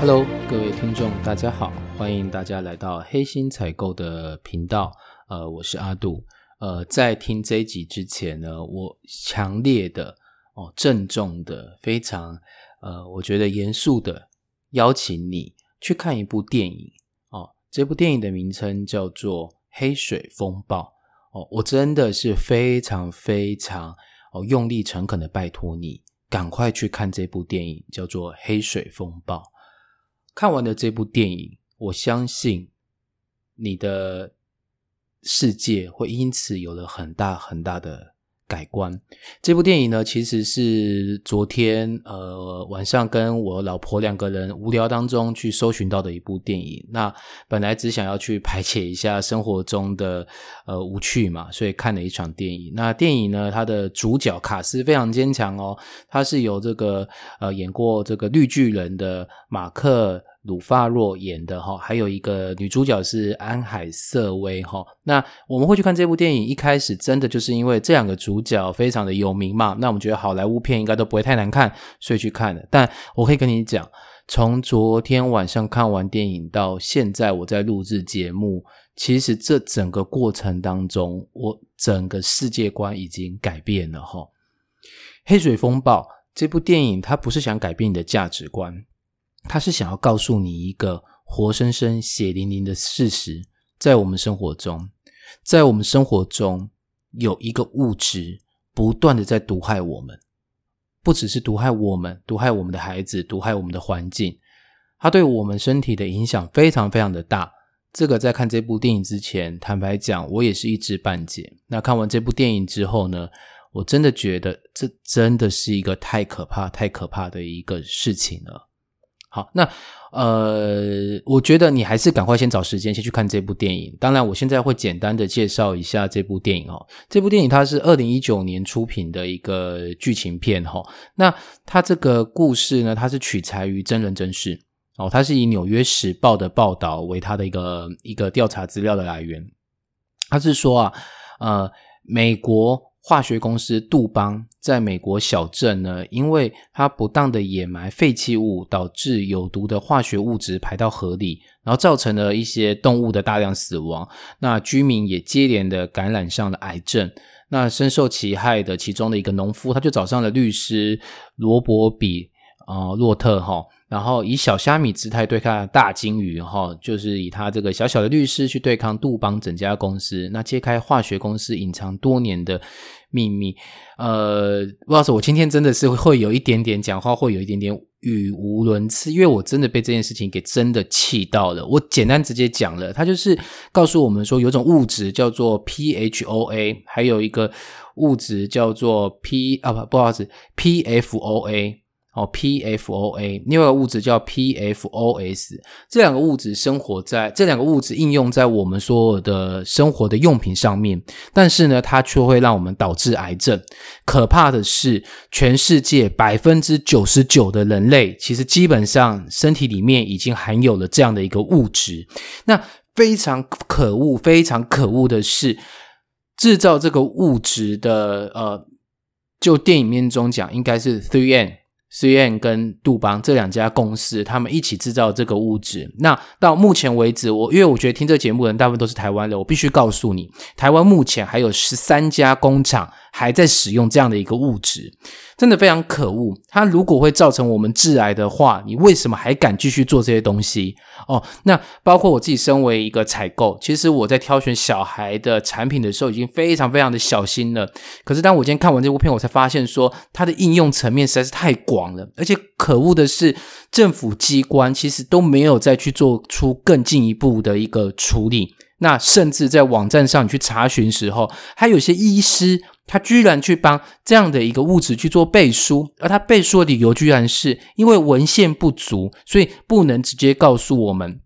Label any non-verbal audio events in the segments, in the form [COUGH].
Hello，各位听众，大家好，欢迎大家来到黑心采购的频道。呃，我是阿杜。呃，在听这一集之前呢，我强烈的哦，郑重的，非常呃，我觉得严肃的邀请你去看一部电影哦。这部电影的名称叫做《黑水风暴》哦。我真的是非常非常哦，用力诚恳的拜托你，赶快去看这部电影，叫做《黑水风暴》。看完了这部电影，我相信你的世界会因此有了很大很大的改观。这部电影呢，其实是昨天呃晚上跟我老婆两个人无聊当中去搜寻到的一部电影。那本来只想要去排解一下生活中的呃无趣嘛，所以看了一场电影。那电影呢，它的主角卡斯非常坚强哦，它是由这个呃演过这个绿巨人的马克。鲁发若演的哈，还有一个女主角是安海瑟薇哈。那我们会去看这部电影，一开始真的就是因为这两个主角非常的有名嘛。那我们觉得好莱坞片应该都不会太难看，所以去看的。但我可以跟你讲，从昨天晚上看完电影到现在，我在录制节目，其实这整个过程当中，我整个世界观已经改变了哈。黑水风暴这部电影，它不是想改变你的价值观。他是想要告诉你一个活生生、血淋淋的事实，在我们生活中，在我们生活中有一个物质不断的在毒害我们，不只是毒害我们，毒害我们的孩子，毒害我们的环境，它对我们身体的影响非常非常的大。这个在看这部电影之前，坦白讲，我也是一知半解。那看完这部电影之后呢，我真的觉得这真的是一个太可怕、太可怕的一个事情了。好，那呃，我觉得你还是赶快先找时间先去看这部电影。当然，我现在会简单的介绍一下这部电影哦。这部电影它是二零一九年出品的一个剧情片哈。那它这个故事呢，它是取材于真人真事哦。它是以《纽约时报》的报道为它的一个一个调查资料的来源。它是说啊，呃，美国。化学公司杜邦在美国小镇呢，因为它不当的掩埋废弃物，导致有毒的化学物质排到河里，然后造成了一些动物的大量死亡。那居民也接连的感染上了癌症。那深受其害的其中的一个农夫，他就找上了律师罗伯比啊洛特哈。然后以小虾米姿态对抗大金鱼，哈，就是以他这个小小的律师去对抗杜邦整家公司，那揭开化学公司隐藏多年的秘密。呃，不知道我今天真的是会有一点点讲话，会有一点点语无伦次，因为我真的被这件事情给真的气到了。我简单直接讲了，他就是告诉我们说，有种物质叫做 PHOA，还有一个物质叫做 P 啊不不好意思 PFOA。哦，PFOA，另外一个物质叫 PFOS，这两个物质生活在这两个物质应用在我们所有的生活的用品上面，但是呢，它却会让我们导致癌症。可怕的是，全世界百分之九十九的人类其实基本上身体里面已经含有了这样的一个物质。那非常可恶，非常可恶的是，制造这个物质的呃，就电影面中讲，应该是 Three N。C n 跟杜邦这两家公司，他们一起制造这个物质。那到目前为止，我因为我觉得听这个节目的人大部分都是台湾人，我必须告诉你，台湾目前还有十三家工厂。还在使用这样的一个物质，真的非常可恶。它如果会造成我们致癌的话，你为什么还敢继续做这些东西？哦，那包括我自己身为一个采购，其实我在挑选小孩的产品的时候，已经非常非常的小心了。可是当我今天看完这部片，我才发现说它的应用层面实在是太广了，而且可恶的是，政府机关其实都没有再去做出更进一步的一个处理。那甚至在网站上你去查询时候，还有些医师。他居然去帮这样的一个物质去做背书，而他背书的理由居然是因为文献不足，所以不能直接告诉我们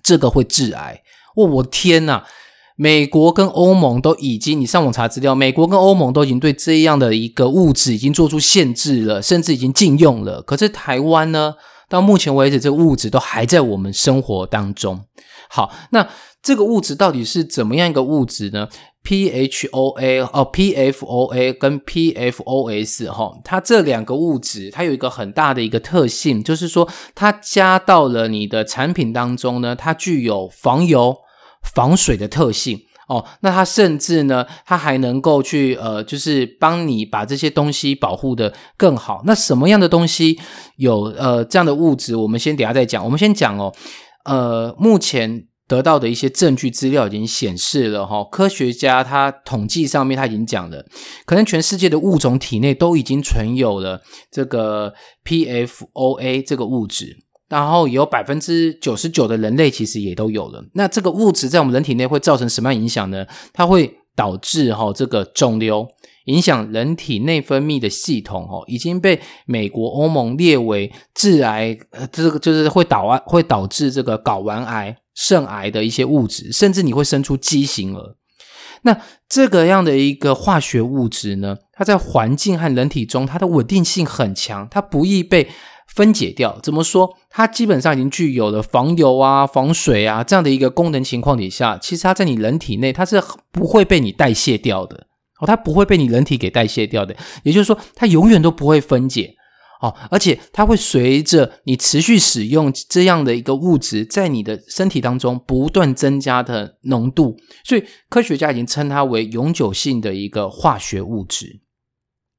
这个会致癌。哦，我天呐！美国跟欧盟都已经，你上网查资料，美国跟欧盟都已经对这样的一个物质已经做出限制了，甚至已经禁用了。可是台湾呢？到目前为止，这个物质都还在我们生活当中。好，那这个物质到底是怎么样一个物质呢？PHOA 哦，PFOA 跟 PFOS 哈，它这两个物质，它有一个很大的一个特性，就是说它加到了你的产品当中呢，它具有防油、防水的特性。哦，那它甚至呢，它还能够去呃，就是帮你把这些东西保护的更好。那什么样的东西有呃这样的物质？我们先等下再讲。我们先讲哦，呃，目前得到的一些证据资料已经显示了哈，科学家他统计上面他已经讲了，可能全世界的物种体内都已经存有了这个 PFOA 这个物质。然后有百分之九十九的人类其实也都有了。那这个物质在我们人体内会造成什么样影响呢？它会导致哈这个肿瘤，影响人体内分泌的系统哦，已经被美国欧盟列为致癌，呃，这个就是会导癌，会导致这个睾丸癌、肾癌的一些物质，甚至你会生出畸形儿。那这个样的一个化学物质呢，它在环境和人体中，它的稳定性很强，它不易被。分解掉怎么说？它基本上已经具有了防油啊、防水啊这样的一个功能情况底下，其实它在你人体内它是不会被你代谢掉的哦，它不会被你人体给代谢掉的。也就是说，它永远都不会分解哦，而且它会随着你持续使用这样的一个物质，在你的身体当中不断增加的浓度，所以科学家已经称它为永久性的一个化学物质。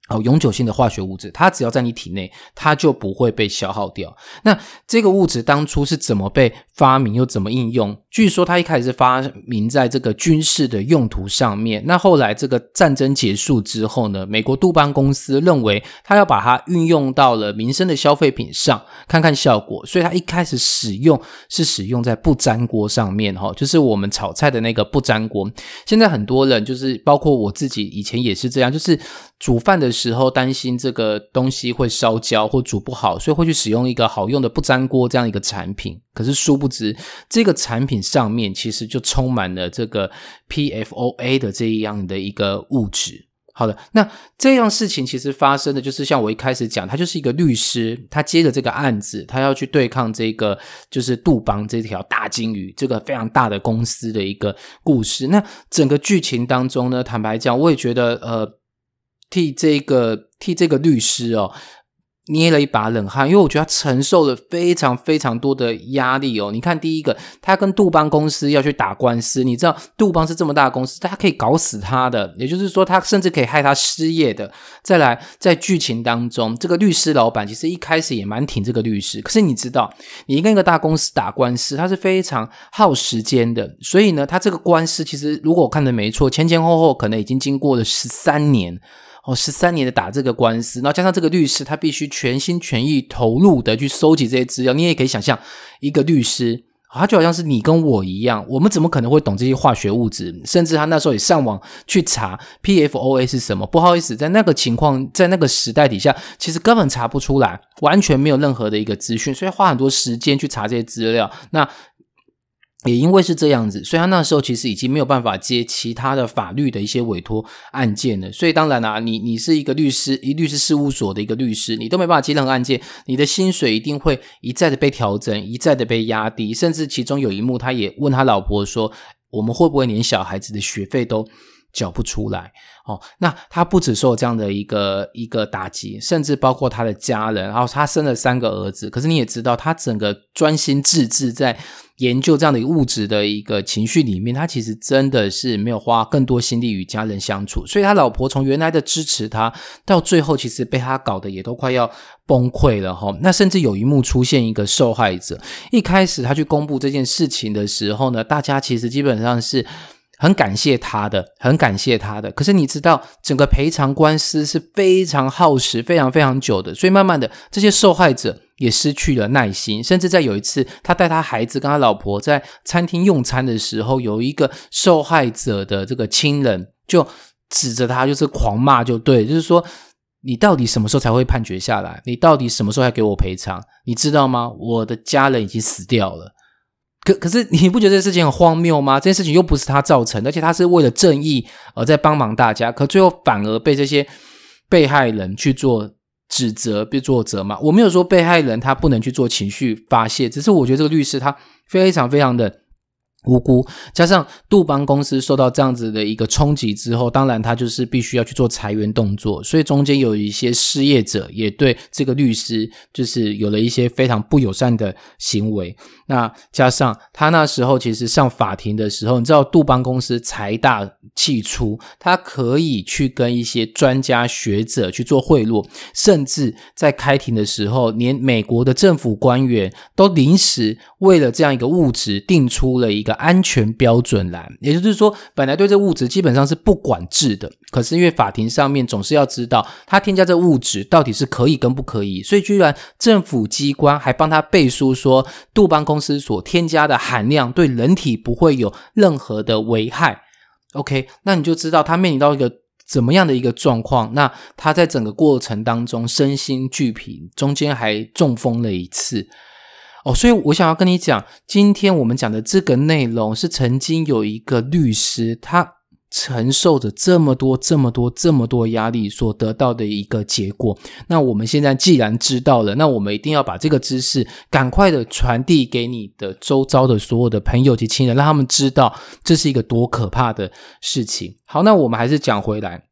哦，永久性的化学物质，它只要在你体内，它就不会被消耗掉。那这个物质当初是怎么被发明，又怎么应用？据说它一开始是发明在这个军事的用途上面。那后来这个战争结束之后呢，美国杜邦公司认为它要把它运用到了民生的消费品上，看看效果。所以它一开始使用是使用在不粘锅上面，哈，就是我们炒菜的那个不粘锅。现在很多人就是包括我自己以前也是这样，就是煮饭的时候担心这个东西会烧焦或煮不好，所以会去使用一个好用的不粘锅这样一个产品。可是殊不知，这个产品上面其实就充满了这个 PFOA 的这样的一个物质。好的，那这样事情其实发生的就是像我一开始讲，他就是一个律师，他接着这个案子，他要去对抗这个就是杜邦这条大金鱼，这个非常大的公司的一个故事。那整个剧情当中呢，坦白讲，我也觉得呃，替这个替这个律师哦。捏了一把冷汗，因为我觉得他承受了非常非常多的压力哦。你看，第一个，他跟杜邦公司要去打官司，你知道杜邦是这么大公司，他可以搞死他的，也就是说，他甚至可以害他失业的。再来，在剧情当中，这个律师老板其实一开始也蛮挺这个律师，可是你知道，你跟一个大公司打官司，他是非常耗时间的。所以呢，他这个官司其实如果我看的没错，前前后后可能已经经过了十三年。哦，十三年的打这个官司，然后加上这个律师，他必须全心全意投入的去收集这些资料。你也可以想象，一个律师，他就好像是你跟我一样，我们怎么可能会懂这些化学物质？甚至他那时候也上网去查 PFOA 是什么。不好意思，在那个情况，在那个时代底下，其实根本查不出来，完全没有任何的一个资讯，所以花很多时间去查这些资料。那也因为是这样子，所以他那时候其实已经没有办法接其他的法律的一些委托案件了。所以当然啦，你你是一个律师，一律师事务所的一个律师，你都没办法接任何案件，你的薪水一定会一再的被调整，一再的被压低，甚至其中有一幕，他也问他老婆说：“我们会不会连小孩子的学费都缴不出来？”哦，那他不止受这样的一个一个打击，甚至包括他的家人。然后他生了三个儿子，可是你也知道，他整个专心致志在研究这样的一个物质的一个情绪里面，他其实真的是没有花更多心力与家人相处。所以，他老婆从原来的支持他，到最后其实被他搞得也都快要崩溃了哈。那甚至有一幕出现一个受害者，一开始他去公布这件事情的时候呢，大家其实基本上是。很感谢他的，很感谢他的。可是你知道，整个赔偿官司是非常耗时、非常非常久的。所以慢慢的，这些受害者也失去了耐心。甚至在有一次，他带他孩子跟他老婆在餐厅用餐的时候，有一个受害者的这个亲人就指着他，就是狂骂，就对，就是说你到底什么时候才会判决下来？你到底什么时候要给我赔偿？你知道吗？我的家人已经死掉了。可可是你不觉得这事情很荒谬吗？这件事情又不是他造成，而且他是为了正义而在帮忙大家，可最后反而被这些被害人去做指责被作责嘛。我没有说被害人他不能去做情绪发泄，只是我觉得这个律师他非常非常的。无辜，加上杜邦公司受到这样子的一个冲击之后，当然他就是必须要去做裁员动作，所以中间有一些失业者也对这个律师就是有了一些非常不友善的行为。那加上他那时候其实上法庭的时候，你知道杜邦公司财大气粗，他可以去跟一些专家学者去做贿赂，甚至在开庭的时候，连美国的政府官员都临时为了这样一个物质定出了一个。安全标准栏，也就是说，本来对这物质基本上是不管制的，可是因为法庭上面总是要知道他添加这物质到底是可以跟不可以，所以居然政府机关还帮他背书说，杜邦公司所添加的含量对人体不会有任何的危害。OK，那你就知道他面临到一个怎么样的一个状况。那他在整个过程当中身心俱疲，中间还中风了一次。哦，所以我想要跟你讲，今天我们讲的这个内容是曾经有一个律师，他承受着这么多、这么多、这么多压力所得到的一个结果。那我们现在既然知道了，那我们一定要把这个知识赶快的传递给你的周遭的所有的朋友及亲人，让他们知道这是一个多可怕的事情。好，那我们还是讲回来。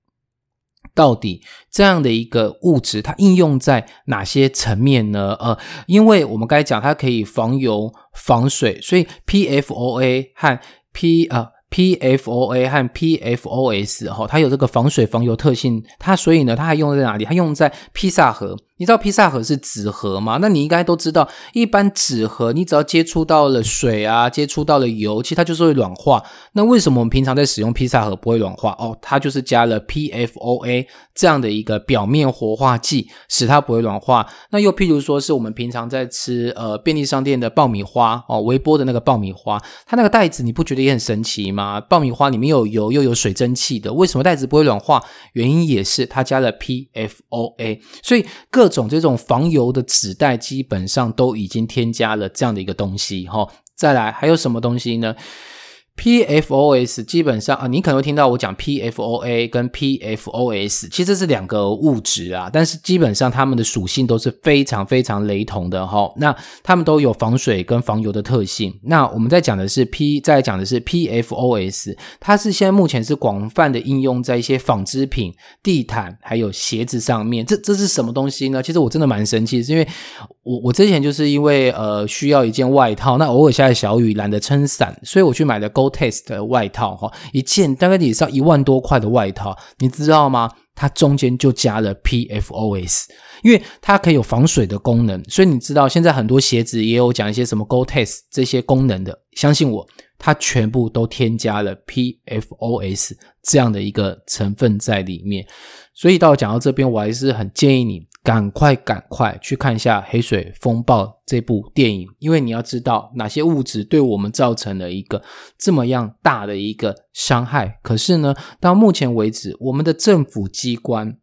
到底这样的一个物质，它应用在哪些层面呢？呃，因为我们刚才讲，它可以防油、防水，所以 PFOA 和 P 呃。PFOA 和 PFOS 哈，它有这个防水防油特性，它所以呢，它还用在哪里？它用在披萨盒。你知道披萨盒是纸盒吗？那你应该都知道，一般纸盒你只要接触到了水啊，接触到了油，其实它就是会软化。那为什么我们平常在使用披萨盒不会软化？哦，它就是加了 PFOA 这样的一个表面活化剂，使它不会软化。那又譬如说是我们平常在吃呃便利商店的爆米花哦，微波的那个爆米花，它那个袋子你不觉得也很神奇吗？爆米花里面有油又有水蒸气的，为什么袋子不会软化？原因也是它加了 PFOA，所以各。各种这种防油的纸袋，基本上都已经添加了这样的一个东西，哈。再来还有什么东西呢？PFOS 基本上啊，你可能会听到我讲 PFOA 跟 PFOS，其实是两个物质啊，但是基本上它们的属性都是非常非常雷同的哈。那它们都有防水跟防油的特性。那我们在讲的是 P，在讲的是 PFOS，它是现在目前是广泛的应用在一些纺织品、地毯还有鞋子上面。这这是什么东西呢？其实我真的蛮生气，是因为我我之前就是因为呃需要一件外套，那偶尔下小雨懒得撑伞，所以我去买了 Go。Taste 的外套哈，一件大概也是要一万多块的外套，你知道吗？它中间就加了 PFOS，因为它可以有防水的功能，所以你知道现在很多鞋子也有讲一些什么 go test 这些功能的，相信我，它全部都添加了 PFOS 这样的一个成分在里面。所以到讲到这边，我还是很建议你。赶快赶快去看一下《黑水风暴》这部电影，因为你要知道哪些物质对我们造成了一个这么样大的一个伤害。可是呢，到目前为止，我们的政府机关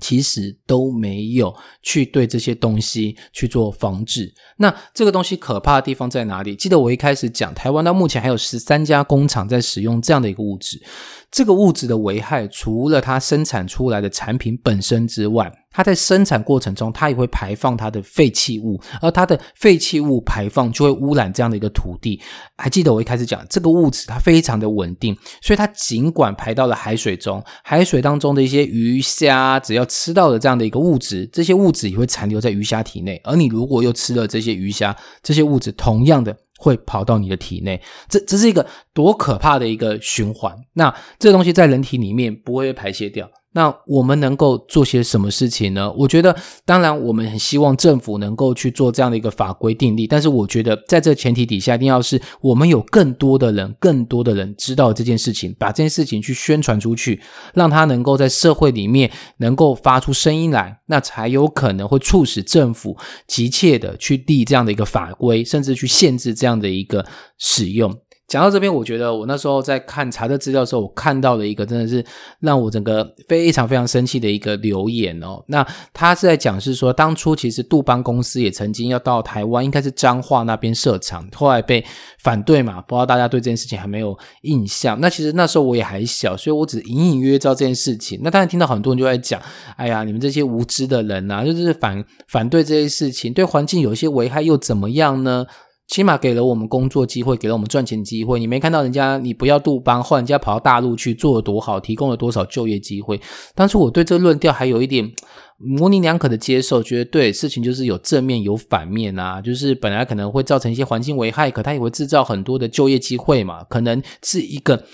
其实都没有去对这些东西去做防治。那这个东西可怕的地方在哪里？记得我一开始讲，台湾到目前还有十三家工厂在使用这样的一个物质。这个物质的危害，除了它生产出来的产品本身之外，它在生产过程中，它也会排放它的废弃物，而它的废弃物排放就会污染这样的一个土地。还记得我一开始讲，这个物质它非常的稳定，所以它尽管排到了海水中，海水当中的一些鱼虾，只要吃到了这样的一个物质，这些物质也会残留在鱼虾体内。而你如果又吃了这些鱼虾，这些物质同样的。会跑到你的体内，这这是一个多可怕的一个循环。那这东西在人体里面不会被排泄掉。那我们能够做些什么事情呢？我觉得，当然，我们很希望政府能够去做这样的一个法规定立。但是，我觉得在这前提底下，一定要是我们有更多的人，更多的人知道这件事情，把这件事情去宣传出去，让他能够在社会里面能够发出声音来，那才有可能会促使政府急切的去立这样的一个法规，甚至去限制这样的一个使用。讲到这边，我觉得我那时候在看查的资料的时候，我看到了一个真的是让我整个非常非常生气的一个留言哦。那他是在讲是说，当初其实杜邦公司也曾经要到台湾，应该是彰化那边设厂，后来被反对嘛。不知道大家对这件事情还没有印象？那其实那时候我也还小，所以我只隐隐约约知道这件事情。那当然听到很多人就在讲，哎呀，你们这些无知的人啊，就是反反对这些事情，对环境有一些危害又怎么样呢？起码给了我们工作机会，给了我们赚钱机会。你没看到人家，你不要杜邦，后人家跑到大陆去做的多好，提供了多少就业机会。当初我对这个论调还有一点模棱两可的接受，觉得对事情就是有正面有反面啊，就是本来可能会造成一些环境危害，可它也会制造很多的就业机会嘛，可能是一个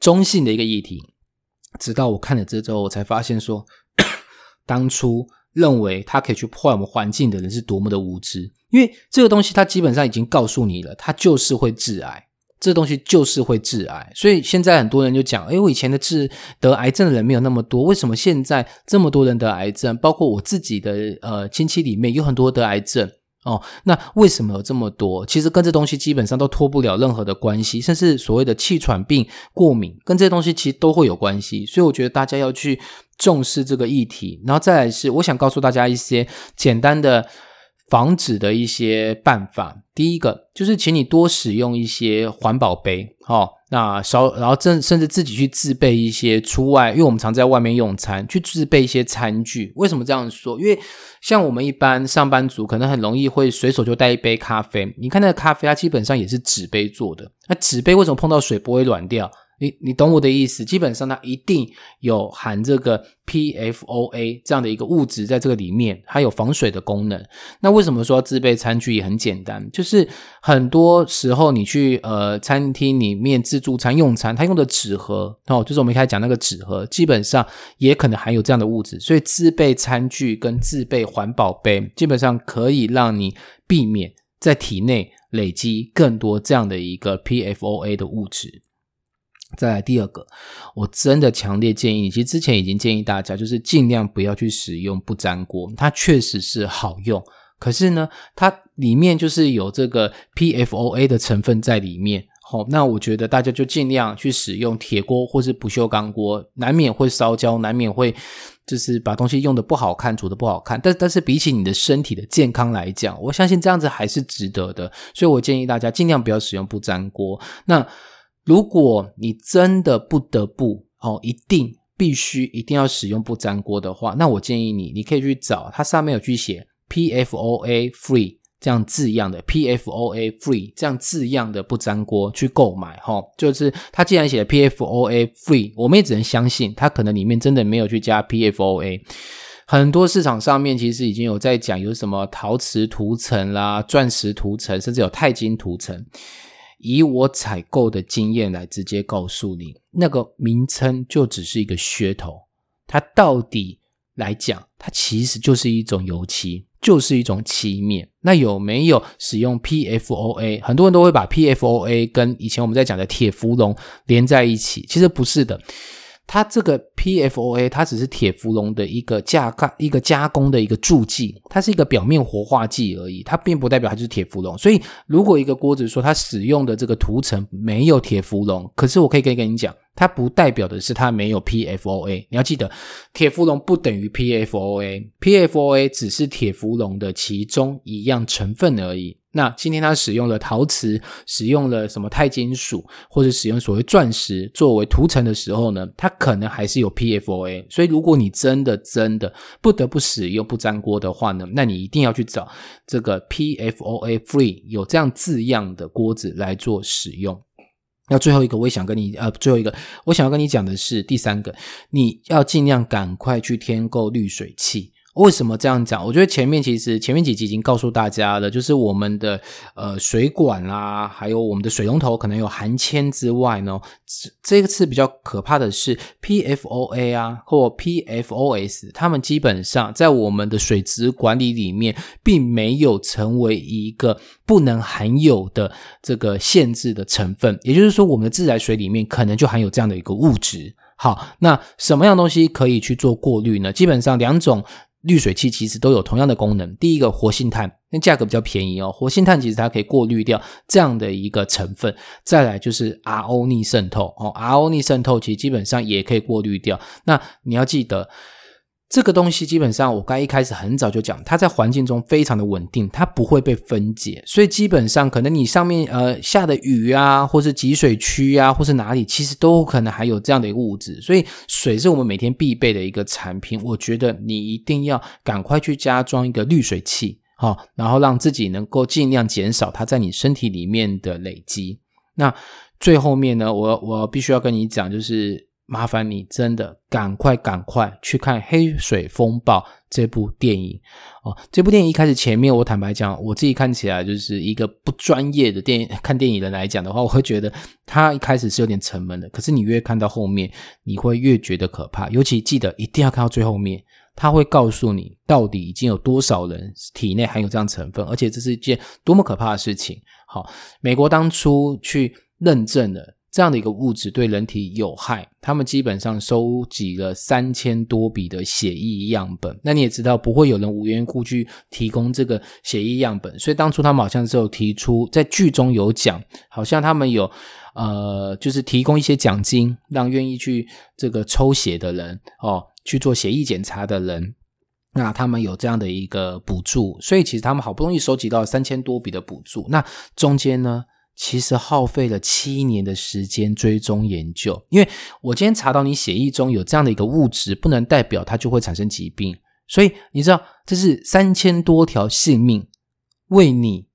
中性的一个议题。直到我看了这之后，我才发现说，当 [COUGHS] 初认为它可以去破坏我们环境的人是多么的无知。因为这个东西，它基本上已经告诉你了，它就是会致癌。这东西就是会致癌，所以现在很多人就讲：，哎，我以前的治得癌症的人没有那么多，为什么现在这么多人得癌症？包括我自己的呃亲戚里面有很多得癌症哦。那为什么有这么多？其实跟这东西基本上都脱不了任何的关系，甚至所谓的气喘病、过敏，跟这些东西其实都会有关系。所以我觉得大家要去重视这个议题。然后再来是，我想告诉大家一些简单的。防止的一些办法，第一个就是请你多使用一些环保杯，哦，那少，然后甚甚至自己去自备一些出外，因为我们常在外面用餐，去自备一些餐具。为什么这样说？因为像我们一般上班族，可能很容易会随手就带一杯咖啡。你看那个咖啡，它基本上也是纸杯做的，那纸杯为什么碰到水不会软掉？你你懂我的意思，基本上它一定有含这个 PFOA 这样的一个物质在这个里面，它有防水的功能。那为什么说自备餐具也很简单？就是很多时候你去呃餐厅里面自助餐用餐，它用的纸盒哦，就是我们一开始讲那个纸盒，基本上也可能含有这样的物质。所以自备餐具跟自备环保杯，基本上可以让你避免在体内累积更多这样的一个 PFOA 的物质。再来第二个，我真的强烈建议你，其实之前已经建议大家，就是尽量不要去使用不粘锅，它确实是好用，可是呢，它里面就是有这个 PFOA 的成分在里面。好，那我觉得大家就尽量去使用铁锅或是不锈钢锅，难免会烧焦，难免会就是把东西用的不好看，煮的不好看。但但是比起你的身体的健康来讲，我相信这样子还是值得的。所以我建议大家尽量不要使用不粘锅。那如果你真的不得不哦，一定必须一定要使用不粘锅的话，那我建议你，你可以去找它上面有去写 PFOA free 这样字样的 PFOA free 这样字样的不粘锅去购买哈。就是它既然写 PFOA free，我们也只能相信它可能里面真的没有去加 PFOA。很多市场上面其实已经有在讲有什么陶瓷涂层啦、钻石涂层，甚至有钛金涂层。以我采购的经验来直接告诉你，那个名称就只是一个噱头。它到底来讲，它其实就是一种油漆，就是一种漆面。那有没有使用 PFOA？很多人都会把 PFOA 跟以前我们在讲的铁氟龙连在一起，其实不是的。它这个 PFOA，它只是铁氟龙的一个加加一个加工的一个助剂，它是一个表面活化剂而已，它并不代表它就是铁氟龙。所以，如果一个锅子说它使用的这个涂层没有铁氟龙，可是我可以跟跟你讲，它不代表的是它没有 PFOA。你要记得，铁氟龙不等于 PFOA，PFOA 只是铁氟龙的其中一样成分而已。那今天它使用了陶瓷，使用了什么钛金属，或者使用所谓钻石作为涂层的时候呢？它可能还是有 PFOA。所以如果你真的真的不得不使用不粘锅的话呢，那你一定要去找这个 PFOA free 有这样字样的锅子来做使用。那最后一个，我也想跟你呃，最后一个我想要跟你讲的是第三个，你要尽量赶快去添购滤水器。为什么这样讲？我觉得前面其实前面几集已经告诉大家了，就是我们的呃水管啦，还有我们的水龙头可能有含铅之外呢，这个次比较可怕的是 PFOA 啊或 PFOS，它们基本上在我们的水质管理里面，并没有成为一个不能含有的这个限制的成分。也就是说，我们的自来水里面可能就含有这样的一个物质。好，那什么样东西可以去做过滤呢？基本上两种。滤水器其实都有同样的功能。第一个活性炭，那价格比较便宜哦。活性炭其实它可以过滤掉这样的一个成分。再来就是 RO 逆渗透哦，RO 逆渗透其实基本上也可以过滤掉。那你要记得。这个东西基本上，我刚一开始很早就讲，它在环境中非常的稳定，它不会被分解，所以基本上可能你上面呃下的雨啊，或是集水区啊，或是哪里，其实都可能还有这样的一个物质。所以水是我们每天必备的一个产品，我觉得你一定要赶快去加装一个滤水器，好，然后让自己能够尽量减少它在你身体里面的累积。那最后面呢，我我必须要跟你讲，就是。麻烦你真的赶快赶快去看《黑水风暴》这部电影哦！这部电影一开始前面，我坦白讲，我自己看起来就是一个不专业的电影看电影人来讲的话，我会觉得它一开始是有点沉闷的。可是你越看到后面，你会越觉得可怕。尤其记得一定要看到最后面，他会告诉你到底已经有多少人体内含有这样成分，而且这是一件多么可怕的事情。好，美国当初去认证了。这样的一个物质对人体有害，他们基本上收集了三千多笔的血液样本。那你也知道，不会有人无缘故去提供这个血液样本，所以当初他们好像是有提出，在剧中有讲，好像他们有呃，就是提供一些奖金，让愿意去这个抽血的人哦，去做血液检查的人，那他们有这样的一个补助。所以其实他们好不容易收集到三千多笔的补助，那中间呢？其实耗费了七年的时间追踪研究，因为我今天查到你血液中有这样的一个物质，不能代表它就会产生疾病。所以你知道，这是三千多条性命为你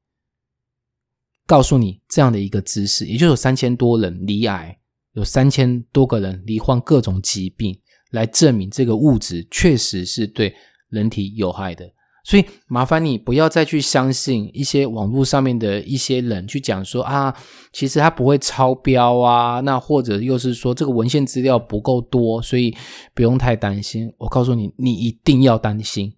告诉你这样的一个知识，也就有三千多人罹癌，有三千多个人罹患各种疾病，来证明这个物质确实是对人体有害的。所以麻烦你不要再去相信一些网络上面的一些人去讲说啊，其实它不会超标啊，那或者又是说这个文献资料不够多，所以不用太担心。我告诉你，你一定要担心，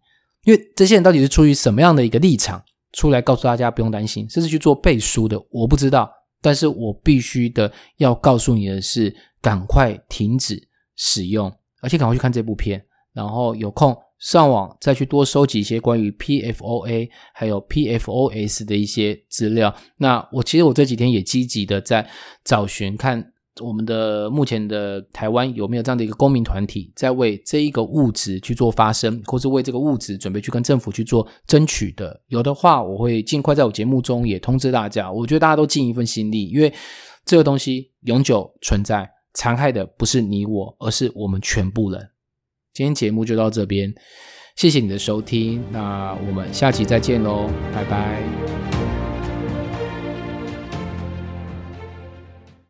因为这些人到底是出于什么样的一个立场出来告诉大家不用担心，甚至去做背书的，我不知道。但是我必须的要告诉你的是，赶快停止使用，而且赶快去看这部片，然后有空。上网再去多收集一些关于 PFOA 还有 PFOS 的一些资料。那我其实我这几天也积极的在找寻，看我们的目前的台湾有没有这样的一个公民团体，在为这一个物质去做发声，或是为这个物质准备去跟政府去做争取的。有的话，我会尽快在我节目中也通知大家。我觉得大家都尽一份心力，因为这个东西永久存在，残害的不是你我，而是我们全部人。今天节目就到这边，谢谢你的收听，那我们下期再见喽，拜拜。